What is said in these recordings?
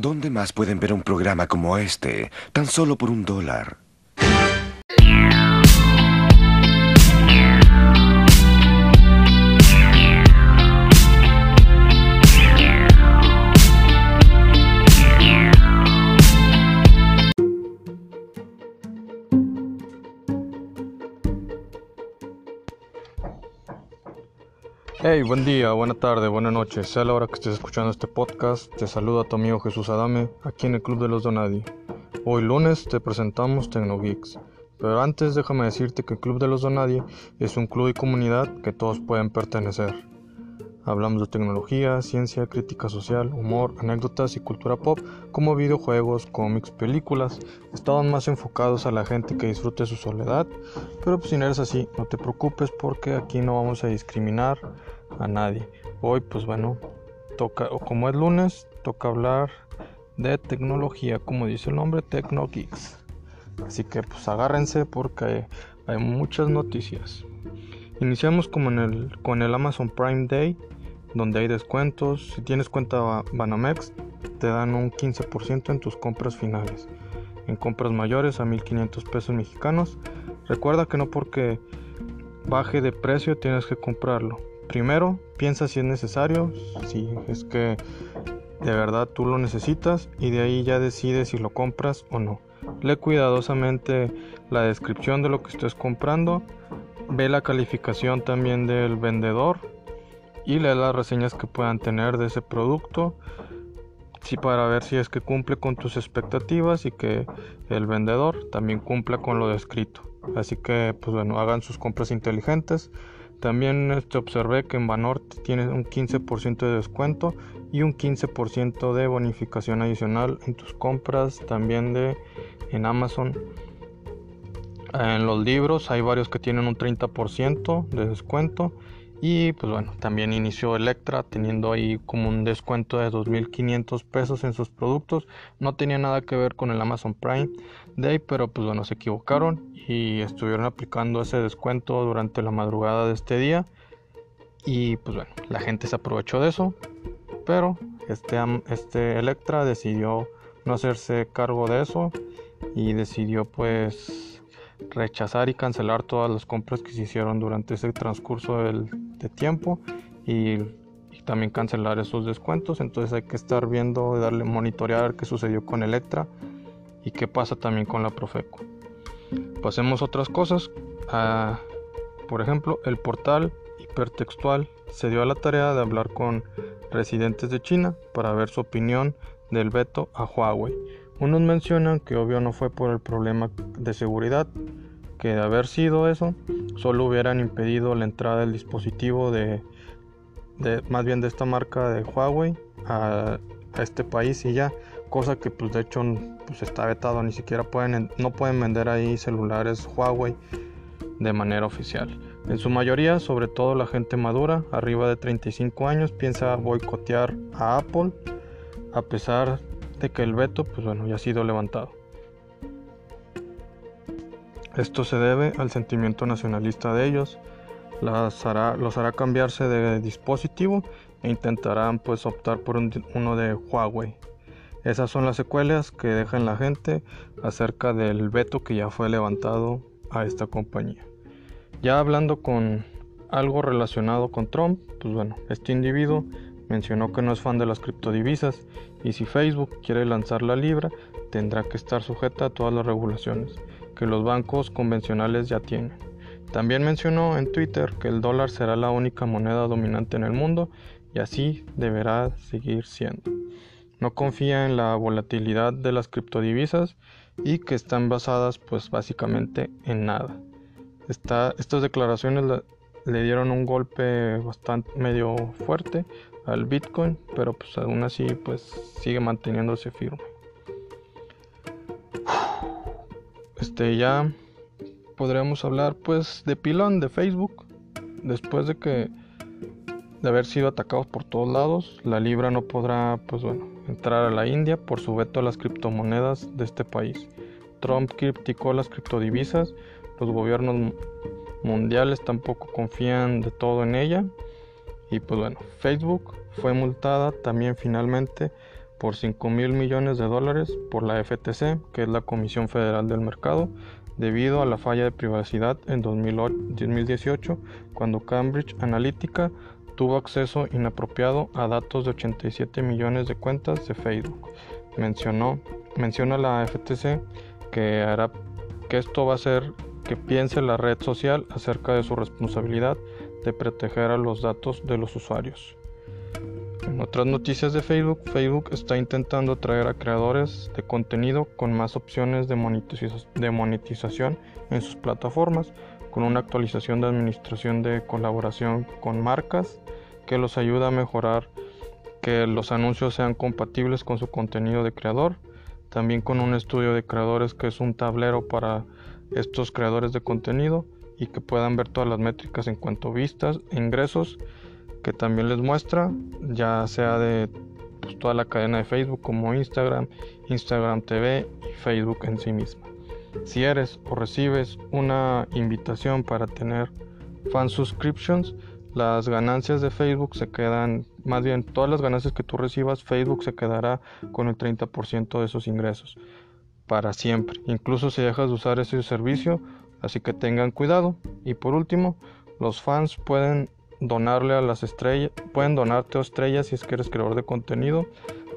¿Dónde más pueden ver un programa como este, tan solo por un dólar? Hey, buen día, buena tarde, buena noche. Sea la hora que estés escuchando este podcast, te saluda tu amigo Jesús Adame aquí en el Club de los Donadi. Hoy lunes te presentamos TecnoGeeks. Pero antes déjame decirte que el Club de los Donadi es un club y comunidad que todos pueden pertenecer. Hablamos de tecnología, ciencia, crítica social, humor, anécdotas y cultura pop como videojuegos, cómics, películas. Estaban más enfocados a la gente que disfrute su soledad, pero pues si no eres así, no te preocupes porque aquí no vamos a discriminar a nadie. Hoy pues bueno, toca, o como es lunes, toca hablar de tecnología, como dice el nombre, Tecno Geeks. Así que pues agárrense porque hay muchas noticias. Iniciamos como en el, con el Amazon Prime Day, donde hay descuentos. Si tienes cuenta Banamex, te dan un 15% en tus compras finales. En compras mayores a 1500 pesos mexicanos. Recuerda que no porque baje de precio tienes que comprarlo. Primero, piensa si es necesario, si es que de verdad tú lo necesitas y de ahí ya decides si lo compras o no. Lee cuidadosamente la descripción de lo que estés comprando, ve la calificación también del vendedor y lee las reseñas que puedan tener de ese producto sí, para ver si es que cumple con tus expectativas y que el vendedor también cumpla con lo descrito. Así que pues bueno, hagan sus compras inteligentes. También este, observé que en Banorte tiene un 15% de descuento y un 15% de bonificación adicional en tus compras también de en Amazon. En los libros hay varios que tienen un 30% de descuento y pues bueno, también inició Electra teniendo ahí como un descuento de 2.500 pesos en sus productos. No tenía nada que ver con el Amazon Prime Day, pero pues bueno, se equivocaron y estuvieron aplicando ese descuento durante la madrugada de este día y pues bueno la gente se aprovechó de eso pero este, este Electra decidió no hacerse cargo de eso y decidió pues rechazar y cancelar todas las compras que se hicieron durante ese transcurso del, de tiempo y, también cancelar esos descuentos entonces hay que estar viendo darle monitorear qué sucedió con Electra y qué pasa también con la Profeco Pasemos a otras cosas. Ah, por ejemplo, el portal hipertextual se dio a la tarea de hablar con residentes de China para ver su opinión del veto a Huawei. Unos mencionan que obvio no fue por el problema de seguridad, que de haber sido eso, solo hubieran impedido la entrada del dispositivo de, más bien de esta marca de Huawei a, a este país y ya cosa que pues de hecho pues está vetado, ni siquiera pueden, no pueden vender ahí celulares Huawei de manera oficial. En su mayoría, sobre todo la gente madura, arriba de 35 años, piensa boicotear a Apple, a pesar de que el veto pues bueno, ya ha sido levantado. Esto se debe al sentimiento nacionalista de ellos, los hará cambiarse de dispositivo e intentarán pues optar por uno de Huawei. Esas son las secuelas que dejan la gente acerca del veto que ya fue levantado a esta compañía. Ya hablando con algo relacionado con Trump, pues bueno, este individuo mencionó que no es fan de las criptodivisas y si Facebook quiere lanzar la libra, tendrá que estar sujeta a todas las regulaciones que los bancos convencionales ya tienen. También mencionó en Twitter que el dólar será la única moneda dominante en el mundo y así deberá seguir siendo no confía en la volatilidad de las criptodivisas y que están basadas pues básicamente en nada. estas declaraciones le, dieron un golpe bastante medio fuerte al Bitcoin, pero pues aún así pues sigue manteniéndose firme. Este ya podríamos hablar pues de pilón de Facebook después de que de haber sido atacados por todos lados, la libra no podrá pues bueno entrar a la India por su veto a las criptomonedas de este país. Trump criticó las criptodivisas, los gobiernos mundiales tampoco confían de todo en ella y pues bueno, Facebook fue multada también finalmente por 5 mil millones de dólares por la FTC, que es la Comisión Federal del Mercado, debido a la falla de privacidad en 2018 cuando Cambridge Analytica tuvo acceso inapropiado a datos de 87 millones de cuentas de Facebook. Mencionó, menciona la FTC que hará que esto va a hacer que piense la red social acerca de su responsabilidad de proteger a los datos de los usuarios. Otras noticias de Facebook, Facebook está intentando atraer a creadores de contenido con más opciones de, monetización en sus plataformas, con una actualización de administración de colaboración con marcas que los ayuda a mejorar que los anuncios sean compatibles con su contenido de creador, también con un estudio de creadores que es un tablero para estos creadores de contenido y que puedan ver todas las métricas en cuanto a vistas, ingresos, que también les muestra, ya sea de pues, toda la cadena de Facebook como Instagram, Instagram TV y Facebook en sí misma. Si eres o recibes una invitación para tener fan subscriptions, las ganancias de Facebook se quedan, más bien todas las ganancias que tú recibas, Facebook se quedará con el 30% de esos ingresos para siempre, incluso si dejas de usar ese servicio, así que tengan cuidado. Y por último, los fans pueden donarle a las estrellas, pueden donarte a estrellas si es que eres creador de contenido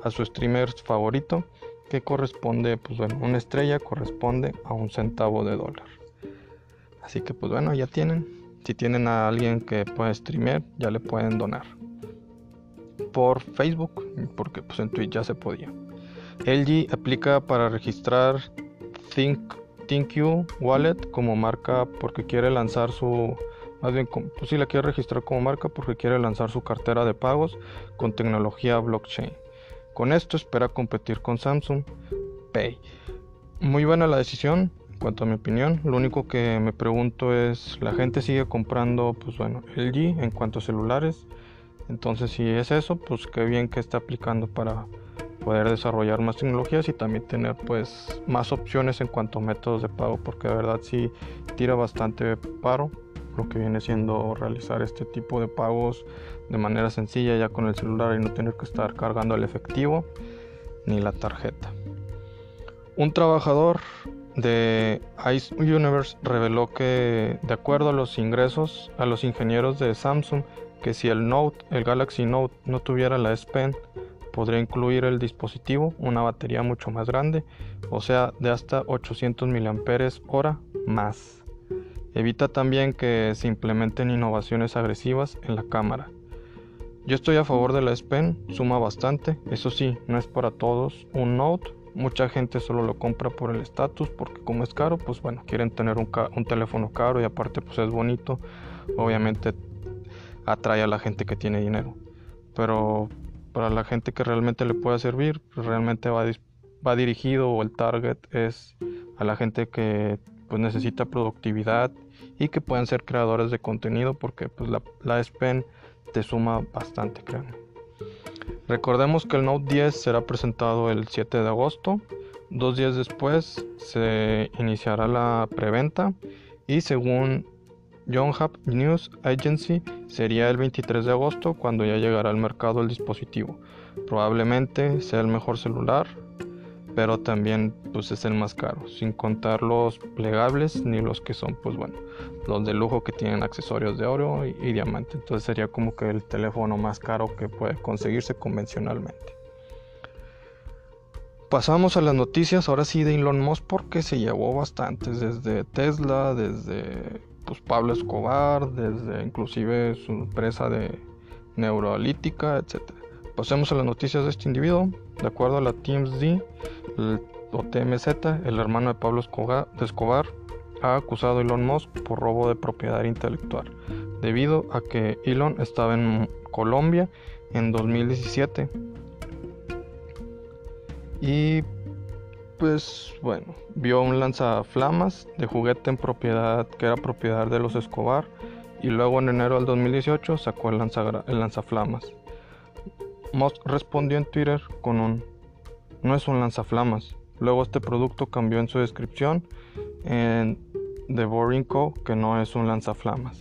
a su streamer favorito, que corresponde, pues bueno, una estrella corresponde a un centavo de dólar. Así que pues bueno, ya tienen. Si tienen a alguien que puede streamer, ya le pueden donar. Por Facebook, porque pues en Twitch ya se podía. LG aplica para registrar Think, Wallet como marca porque quiere lanzar su más bien pues sí la quiere registrar como marca porque quiere lanzar su cartera de pagos con tecnología blockchain. Con esto espera competir con Samsung Pay. Muy buena la decisión en cuanto a mi opinión. Lo único que me pregunto es la gente sigue comprando pues bueno LG en cuanto a celulares. Entonces si es eso, pues qué bien que está aplicando para poder desarrollar más tecnologías y también tener pues más opciones en cuanto a métodos de pago porque de verdad sí tira bastante paro lo que viene siendo realizar este tipo de pagos de manera sencilla ya con el celular y no tener que estar cargando el efectivo ni la tarjeta. Un trabajador de Ice Universe reveló que de acuerdo a los ingresos a los ingenieros de Samsung que si el Note, el Galaxy Note no tuviera la S Pen podría incluir el dispositivo una batería mucho más grande, o sea, de hasta 800 mAh más. Evita también que se implementen innovaciones agresivas en la cámara. Yo estoy a favor de la S Pen, suma bastante, eso sí, no es para todos un Note, mucha gente solo lo compra por el estatus, porque como es caro, pues bueno, quieren tener un, un teléfono caro y aparte pues es bonito, obviamente atrae a la gente que tiene dinero. Pero para la gente que realmente le pueda servir, realmente va, va dirigido o el target es a la gente que pues necesita productividad y que puedan ser creadores de contenido porque pues la, la S Pen te suma bastante, créanme. Recordemos que el Note 10 será presentado el 7 de agosto. Dos días después se iniciará la preventa y según Yonhap News Agency sería el 23 de agosto cuando ya llegará al mercado el dispositivo. Probablemente sea el mejor celular, pero también pues es el más caro, sin contar los plegables ni los que son pues bueno, los de lujo que tienen accesorios de oro y, diamante. Entonces sería como que el teléfono más caro que puede conseguirse convencionalmente. Pasamos a las noticias ahora sí de Elon Musk porque se llevó bastantes desde Tesla, desde pues, Pablo Escobar, desde inclusive su empresa de neurolítica, etc. Pasemos a las noticias de este individuo. De acuerdo a la TMZ, el, o TMZ, el hermano de Pablo Escobar, de Escobar ha acusado a Elon Musk por robo de propiedad intelectual, debido a que Elon estaba en Colombia en 2017 y pues bueno, vio un lanzaflamas de juguete en propiedad que era propiedad de los Escobar y luego en enero del 2018 sacó el, el lanzaflamas. Musk respondió en Twitter con un no es un lanzaflamas. Luego este producto cambió en su descripción en The Boring Co que no es un lanzaflamas.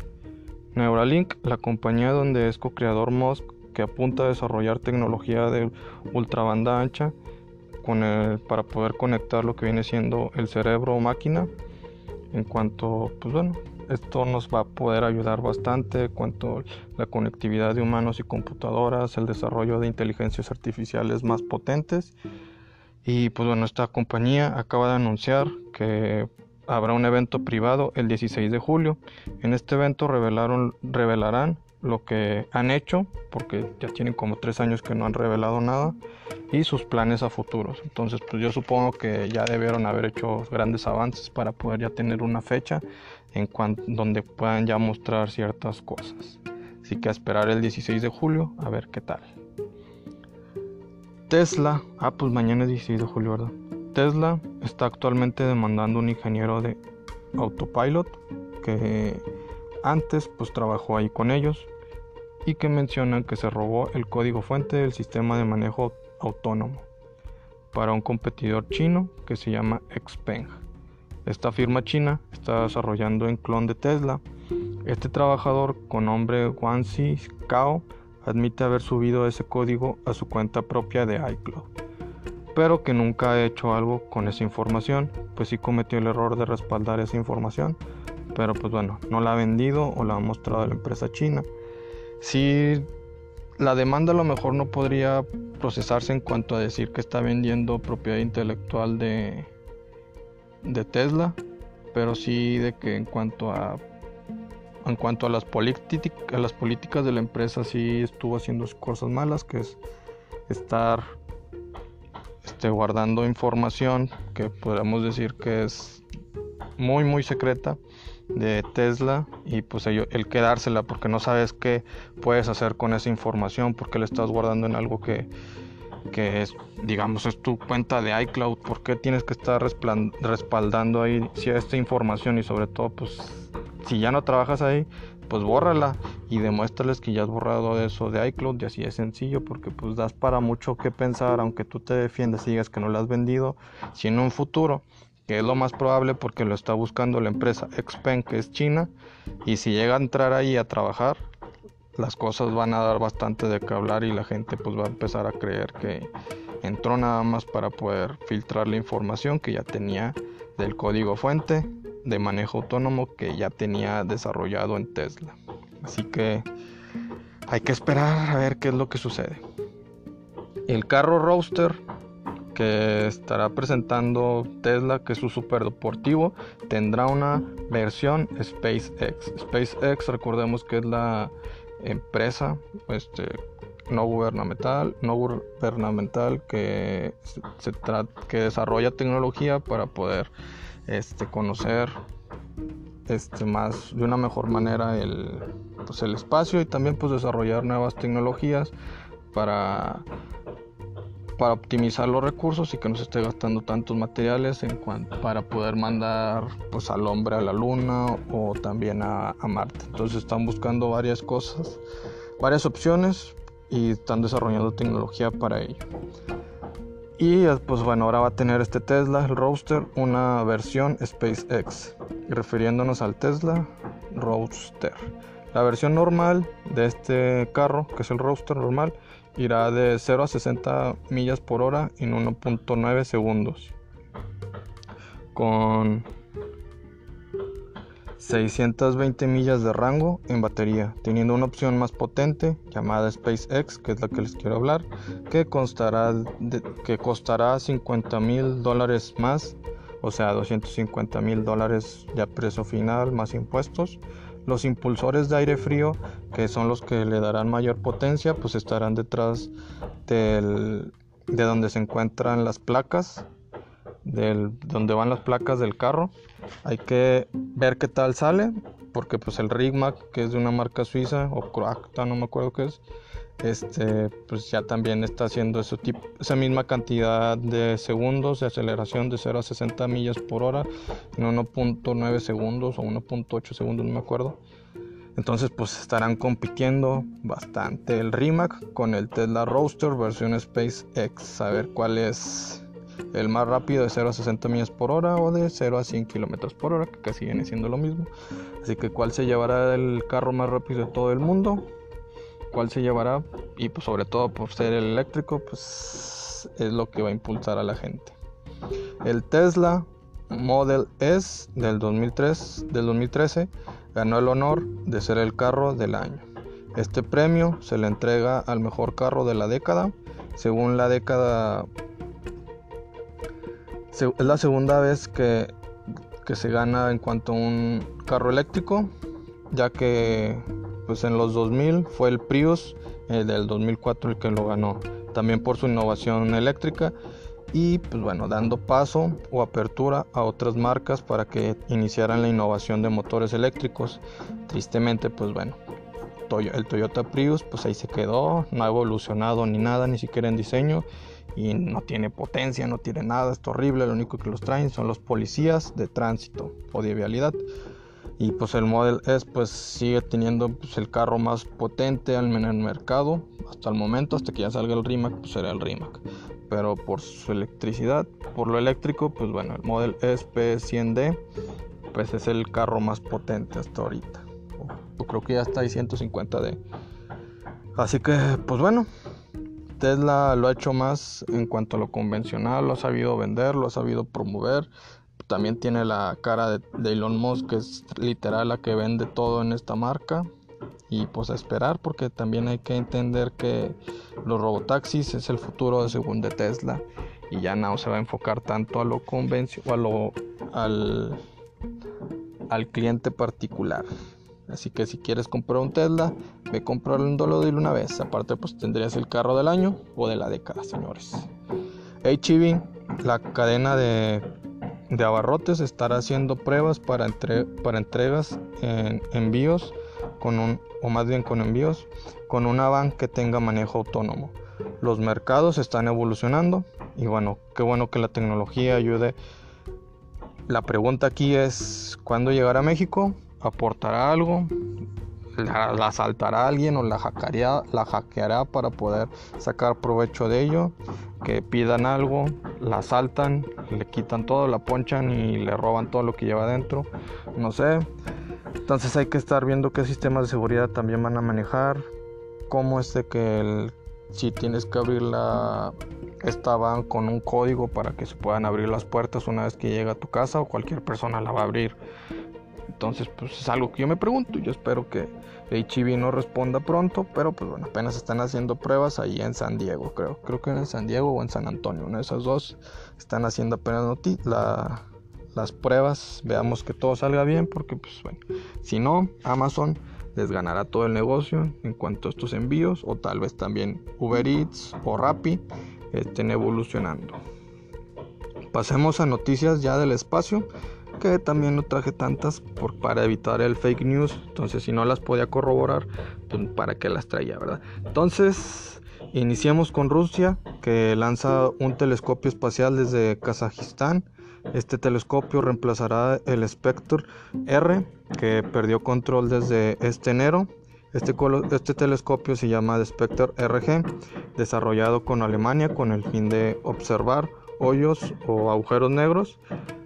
Neuralink, la compañía donde es co-creador Musk que apunta a desarrollar tecnología de ultrabanda ancha para poder conectar lo que viene siendo el cerebro o máquina. En cuanto, pues bueno, esto nos va a poder ayudar bastante cuanto la conectividad de humanos y computadoras, el desarrollo de inteligencias artificiales más potentes. Y pues bueno, esta compañía acaba de anunciar que habrá un evento privado el 16 de julio. En este evento revelaron, revelarán lo que han hecho, porque ya tienen como tres años que no han revelado nada, y sus planes a futuros. Entonces, pues yo supongo que ya debieron haber hecho grandes avances para poder ya tener una fecha en donde puedan ya mostrar ciertas cosas. Así que a esperar el 16 de julio a ver qué tal. Tesla, ah pues mañana es 16 de julio, ¿verdad? Tesla está actualmente demandando un ingeniero de autopilot que antes pues trabajó ahí con ellos y que mencionan que se robó el código fuente del sistema de manejo autónomo para un competidor chino que se llama Xpeng. Esta firma china está desarrollando un clon de Tesla. Este trabajador con nombre Wang Kao admite haber subido ese código a su cuenta propia de iCloud pero que nunca ha hecho algo con esa información, pues sí cometió el error de respaldar esa información, pero pues bueno, no la ha vendido o la ha mostrado a la empresa china. Sí, la demanda a lo mejor no podría procesarse en cuanto a decir que está vendiendo propiedad intelectual de, de Tesla, pero sí de que en cuanto a en cuanto a las, a las políticas de la empresa sí estuvo haciendo cosas malas, que es estar este, guardando información que podemos decir que es muy muy secreta de Tesla y pues el quedársela porque no sabes qué puedes hacer con esa información porque le estás guardando en algo que, que es digamos es tu cuenta de iCloud. ¿por qué tienes que estar respaldando ahí esta información y sobre todo pues si ya no trabajas ahí pues bórrala y demuéstrales que ya has borrado eso de iCloud y así es sencillo porque pues das para mucho que pensar aunque tú te defiendas y digas que no lo has vendido si en un futuro que es lo más probable porque lo está buscando la empresa Xpeng que es China y si llega a entrar ahí a trabajar las cosas van a dar bastante de qué hablar y la gente pues va a empezar a creer que entró nada más para poder filtrar la información que ya tenía del código fuente de manejo autónomo que ya tenía desarrollado en Tesla. Así que hay que esperar a ver qué es lo que sucede. El carro Roadster que estará presentando Tesla, que es su super deportivo, tendrá una versión SpaceX. SpaceX, recordemos que es la empresa este, no gubernamental, no gubernamental que, se que desarrolla tecnología para poder este, conocer este, más de una mejor manera el, pues, el espacio y también pues desarrollar nuevas tecnologías para, para optimizar los recursos y que no se esté gastando tantos materiales en cuanto, para poder mandar pues al hombre a la luna o también a, Marte. Entonces están buscando varias cosas, varias opciones y están desarrollando tecnología para ello. Y pues bueno, ahora va a tener este Tesla, el Roadster, una versión SpaceX, refiriéndonos al Tesla Roadster. La versión normal de este carro, que es el Roadster normal, irá de 0 a 60 millas por hora en 1.9 segundos. Con 620 millas de rango en batería, teniendo una opción más potente llamada SpaceX, que es la que les quiero hablar, que, constará que costará 50 mil dólares más, o sea, 250 mil dólares ya precio final más impuestos. Los impulsores de aire frío, que son los que le darán mayor potencia, pues estarán detrás del, de donde se encuentran las placas del, donde van las placas del carro. Hay que ver qué tal sale, porque pues el Rigmac, que es de una marca suiza, o Croacta, no me acuerdo qué es, este, pues ya también está haciendo ese tipo, esa misma cantidad de segundos de aceleración de 0 a 60 millas por hora en 1.9 segundos o 1.8 segundos, no me acuerdo. Entonces pues estarán compitiendo bastante el Rimac con el Tesla Roadster versión SpaceX. A ver cuál es el más rápido de 0 a 60 millas por hora o de 0 a 100 kilómetros por hora, que casi viene siendo lo mismo. Así que cuál se llevará el carro más rápido de todo el mundo, cuál se llevará y pues sobre todo por ser el eléctrico pues es lo que va a impulsar a la gente. El Tesla Model S del 2003 del 2013 ganó el honor de ser el carro del año. Este premio se le entrega al mejor carro de la década. Según la década es la segunda vez que, que se gana en cuanto a un carro eléctrico, ya que pues en los 2000 fue el Prius el del 2004 el que lo ganó, también por su innovación eléctrica y pues bueno, dando paso o apertura a otras marcas para que iniciaran la innovación de motores eléctricos. Tristemente, pues bueno, el Toyota Prius pues ahí se quedó, no ha evolucionado ni nada, ni siquiera en diseño y no tiene potencia, no tiene nada, es horrible, lo único que los traen son los policías de tránsito o de vialidad. Y pues el Model S pues sigue teniendo pues, el carro más potente en el mercado hasta el momento, hasta que ya salga el Rimac, pues será el Rimac. Pero por su electricidad, por lo eléctrico, pues bueno, el Model S P100D pues es el carro más potente hasta ahorita. Yo creo que ya está ahí 150D. Así que pues bueno, Tesla lo ha hecho más en cuanto a lo convencional, lo ha sabido vender, lo ha sabido promover. También tiene la cara de, Elon Musk, que es literal la que vende todo en esta marca. Y pues a esperar, porque también hay que entender que los robotaxis es el futuro según de Tesla. Y ya no se va a enfocar tanto a lo convencional, al, al cliente particular. Así que si quieres comprar un Tesla, ve comprarlo de una vez. Aparte, pues tendrías el carro del año o de la década, señores. HEV, la cadena de, de abarrotes, estará haciendo pruebas para, para entregas en envíos con un, o más bien con envíos, con una van que tenga manejo autónomo. Los mercados están evolucionando y bueno, qué bueno que la tecnología ayude. La pregunta aquí es, ¿cuándo llegará a México? aportará algo, la, la asaltará alguien o la hackeará, la hackeará para poder sacar provecho de ello, que pidan algo, la asaltan, le quitan todo, la ponchan y le roban todo lo que lleva adentro, no sé. Entonces hay que estar viendo qué sistemas de seguridad también van a manejar, cómo es de que si tienes que abrir la esta van con un código para que se puedan abrir las puertas una vez que llega a tu casa o cualquier persona la va a abrir. Entonces, pues es algo que yo me pregunto. Yo espero que HEV no responda pronto, pero pues bueno, apenas están haciendo pruebas ahí en San Diego, creo. Creo que en San Diego o en San Antonio, una de esas dos están haciendo apenas las pruebas. Veamos que todo salga bien, porque pues bueno, si no, Amazon les ganará todo el negocio en cuanto a estos envíos, o tal vez también Uber Eats o Rappi estén evolucionando. Pasemos a noticias ya del espacio también no traje tantas por, para evitar el fake news. Entonces, si no las podía corroborar, pues para qué las traía, ¿verdad? Entonces, iniciamos con Rusia, que lanza un telescopio espacial desde Kazajistán. Este telescopio reemplazará el Spectre R, que perdió control desde este enero. Este, este, telescopio se llama Spectre RG, desarrollado con Alemania con el fin de observar hoyos o agujeros negros,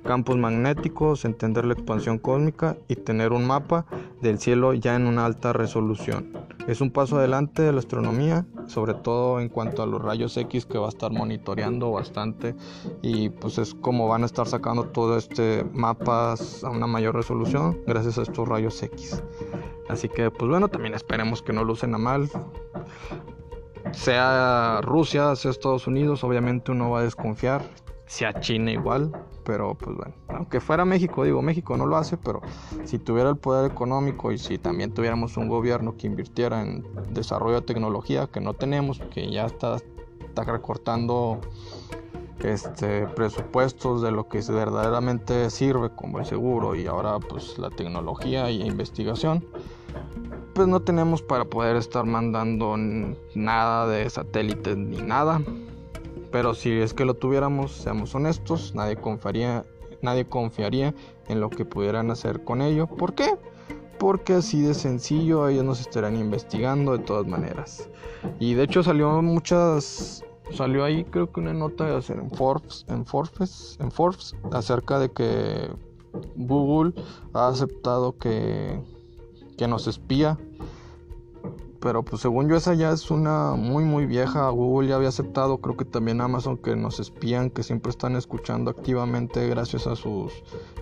campos magnéticos, entender la expansión cósmica y tener un mapa del cielo ya en una alta resolución. Es un paso adelante de la astronomía, sobre todo en cuanto a los rayos X que va a estar monitoreando bastante y pues es como van a estar sacando todo este mapas a una mayor resolución gracias a estos rayos X. Así que pues bueno, también esperemos que no lucen a mal sea Rusia, sea Estados Unidos, obviamente uno va a desconfiar, sea China igual, pero pues bueno, aunque fuera México, digo, México no lo hace, pero si tuviera el poder económico y si también tuviéramos un gobierno que invirtiera en desarrollo de tecnología, que no tenemos, que ya está, está recortando este, presupuestos de lo que verdaderamente sirve como el seguro y ahora pues la tecnología y investigación, pues no tenemos para poder estar mandando nada de satélites ni nada. Pero si es que lo tuviéramos, seamos honestos, nadie confiaría, nadie confiaría en lo que pudieran hacer con ello. ¿Por qué? Porque así de sencillo ellos nos estarán investigando de todas maneras. Y de hecho salió muchas salió ahí creo que una nota en Forbes, en Forbes, en Forbes acerca de que Google ha aceptado que que nos espía pero pues según yo esa ya es una muy muy vieja. Google ya había aceptado, creo que también Amazon que nos espían, que siempre están escuchando activamente gracias a sus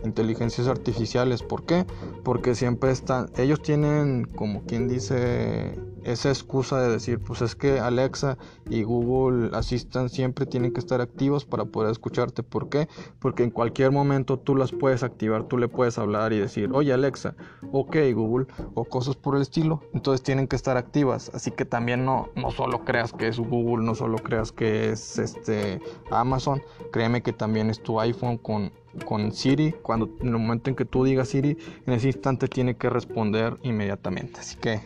inteligencias artificiales. ¿Por qué? Porque siempre están, ellos tienen como quien dice esa excusa de decir, pues es que Alexa y Google Assistant siempre tienen que estar activos para poder escucharte. ¿Por qué? Porque en cualquier momento tú las puedes activar, tú le puedes hablar y decir, oye Alexa, ok Google, o cosas por el estilo. Entonces tienen que estar activas. Así que también no, no solo creas que es Google, no solo creas que es este Amazon, créeme que también es tu iPhone con con Siri, cuando en el momento en que tú digas Siri, en ese instante tiene que responder inmediatamente. Así que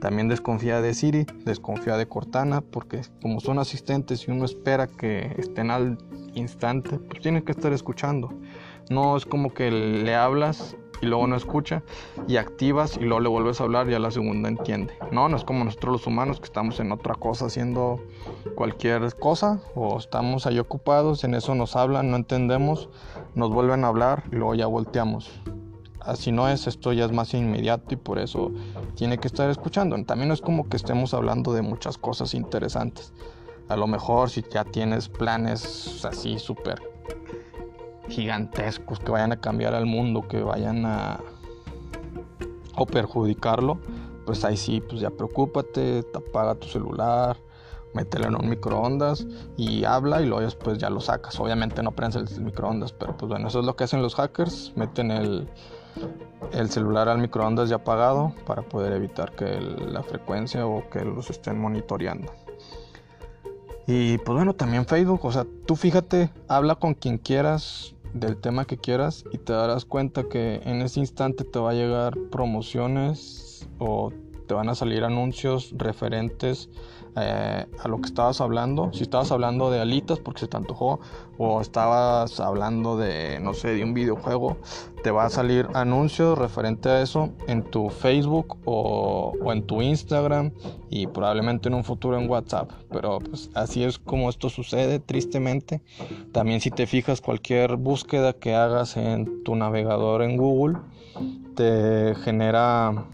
también desconfía de Siri, desconfía de Cortana, porque como son asistentes y uno espera que estén al instante, pues tienen que estar escuchando. No es como que le hablas y luego no escucha y activas y luego le vuelves a hablar y a la segunda entiende. No, no es como nosotros los humanos que estamos en otra cosa haciendo cualquier cosa o estamos ahí ocupados, en eso nos hablan, no entendemos, nos vuelven a hablar y luego ya volteamos así no es, esto ya es más inmediato y por eso tiene que estar escuchando. También no es como que estemos hablando de muchas cosas interesantes. A lo mejor si ya tienes planes así súper gigantescos que vayan a cambiar al mundo, que vayan a o perjudicarlo, pues ahí sí, pues ya preocúpate, te apaga tu celular, mételo en un microondas y habla y luego después ya lo sacas. Obviamente no prendes el microondas, pero pues bueno, eso es lo que hacen los hackers, meten el, el celular al microondas ya apagado para poder evitar que la frecuencia o que los estén monitoreando. Y pues bueno, también Facebook, o sea, tú fíjate, habla con quien quieras del tema que quieras y te darás cuenta que en ese instante te va a llegar promociones o te van a salir anuncios referentes eh, a lo que estabas hablando. Si estabas hablando de alitas porque se te antojó o estabas hablando de, no sé, de un videojuego, te va a salir anuncios referente a eso en tu Facebook o, en tu Instagram y probablemente en un futuro en WhatsApp. Pero pues así es como esto sucede, tristemente. También si te fijas cualquier búsqueda que hagas en tu navegador en Google, te genera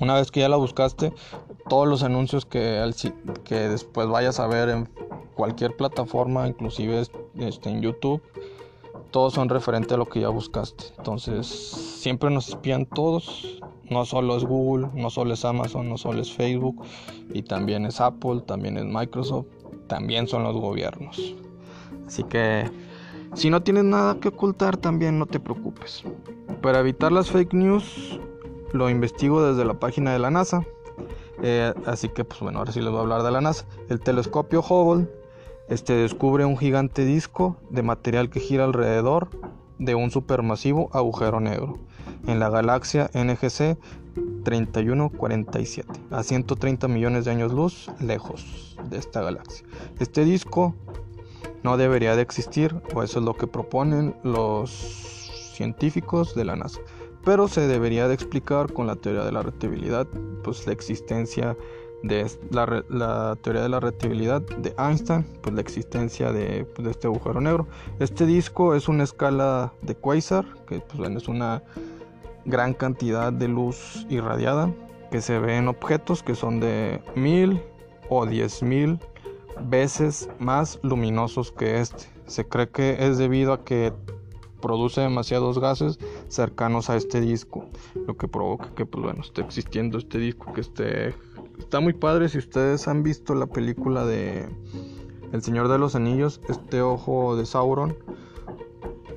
una vez que ya la buscaste, todos los anuncios que, después vayas a ver en cualquier plataforma, inclusive este, en YouTube, todos son referentes a lo que ya buscaste. Entonces, siempre nos espían todos. No solo es Google, no solo es Amazon, no solo es Facebook, y también es Apple, también es Microsoft, también son los gobiernos. Así que, si no tienes nada que ocultar, también no te preocupes. Para evitar las fake news, lo investigo desde la página de la NASA. Eh, así que, pues bueno, ahora sí les voy a hablar de la NASA. El telescopio Hubble este, descubre un gigante disco de material que gira alrededor de un supermasivo agujero negro en la galaxia NGC 3147, a 130 millones de años luz lejos de esta galaxia. Este disco no debería de existir, o eso es lo que proponen los científicos de la NASA pero se debería de explicar con la teoría de la relatividad, pues la existencia de la, teoría de la relatividad de Einstein, pues la existencia de, pues, este agujero negro. Este disco es una escala de Quasar, que pues, es una gran cantidad de luz irradiada que se ve en objetos que son de mil o diez mil veces más luminosos que este. Se cree que es debido a que produce demasiados gases cercanos a este disco, lo que provoca que pues bueno, esté existiendo este disco que esté está muy padre. Si ustedes han visto la película de El Señor de los Anillos, este ojo de Sauron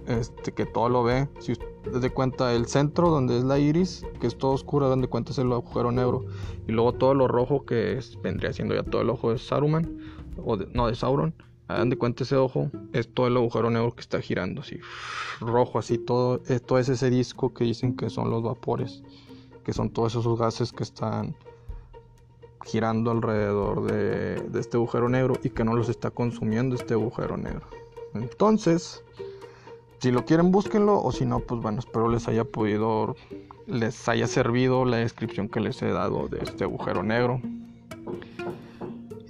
este que todo lo ve, si de cuenta el centro donde es la iris, que es todo oscuro, dan de cuenta es el agujero negro. Y luego todo lo rojo que vendría siendo ya todo el ojo de Saruman o no de Sauron Hagan de cuenta ese ojo, es todo el agujero negro que está girando, así rojo, así todo. Esto es ese disco que dicen que son los vapores, que son todos esos gases que están girando alrededor de, de este agujero negro y que no los está consumiendo este agujero negro. Entonces, si lo quieren, búsquenlo, o si no, pues bueno, espero les haya podido, les haya servido la descripción que les he dado de este agujero negro.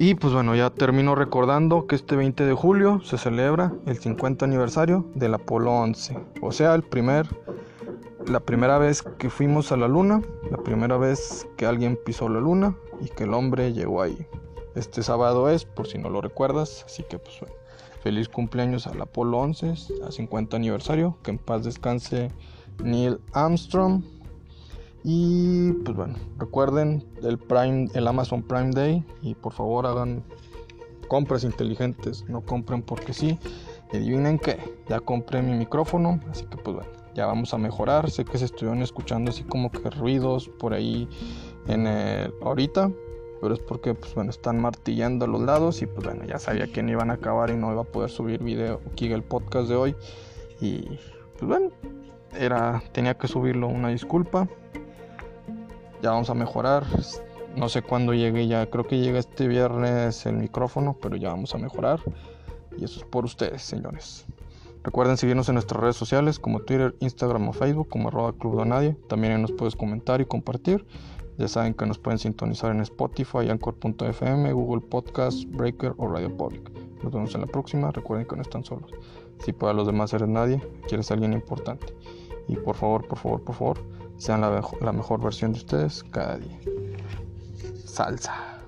Y pues bueno, ya termino recordando que este 20 de julio se celebra el 50 aniversario del Apolo 11, o sea, el primer la primera vez que fuimos a la luna, la primera vez que alguien pisó la luna y que el hombre llegó ahí. Este sábado es, por si no lo recuerdas, así que pues feliz cumpleaños al Apolo 11, a 50 aniversario, que en paz descanse Neil Armstrong. Y pues bueno, recuerden el Prime, el Amazon Prime Day y por favor hagan compras inteligentes, no compren porque sí. Adivinen qué, ya compré mi micrófono, así que pues bueno, ya vamos a mejorar. Sé que se estuvieron escuchando así como que ruidos por ahí en el ahorita, pero es porque pues bueno, están martillando a los lados y pues bueno, ya sabía que no iban a acabar y no iba a poder subir video aquí el podcast de hoy y pues bueno, era tenía que subirlo, una disculpa. Ya vamos a mejorar. No sé cuándo llegue ya, creo que llega este viernes el micrófono, pero ya vamos a mejorar. Y eso es por ustedes, señores. Recuerden seguirnos en nuestras redes sociales como Twitter, Instagram o Facebook como arroba Club Donadie. También nos puedes comentar y compartir. Ya saben que nos pueden sintonizar en Spotify, Anchor.fm, Google Podcast, Breaker o Radio Public. Nos vemos en la próxima. Recuerden que no están solos. Si para los demás eres nadie, quieres alguien importante. Y por favor, por favor, por favor, sean la, mejor versión de ustedes cada día. Salsa.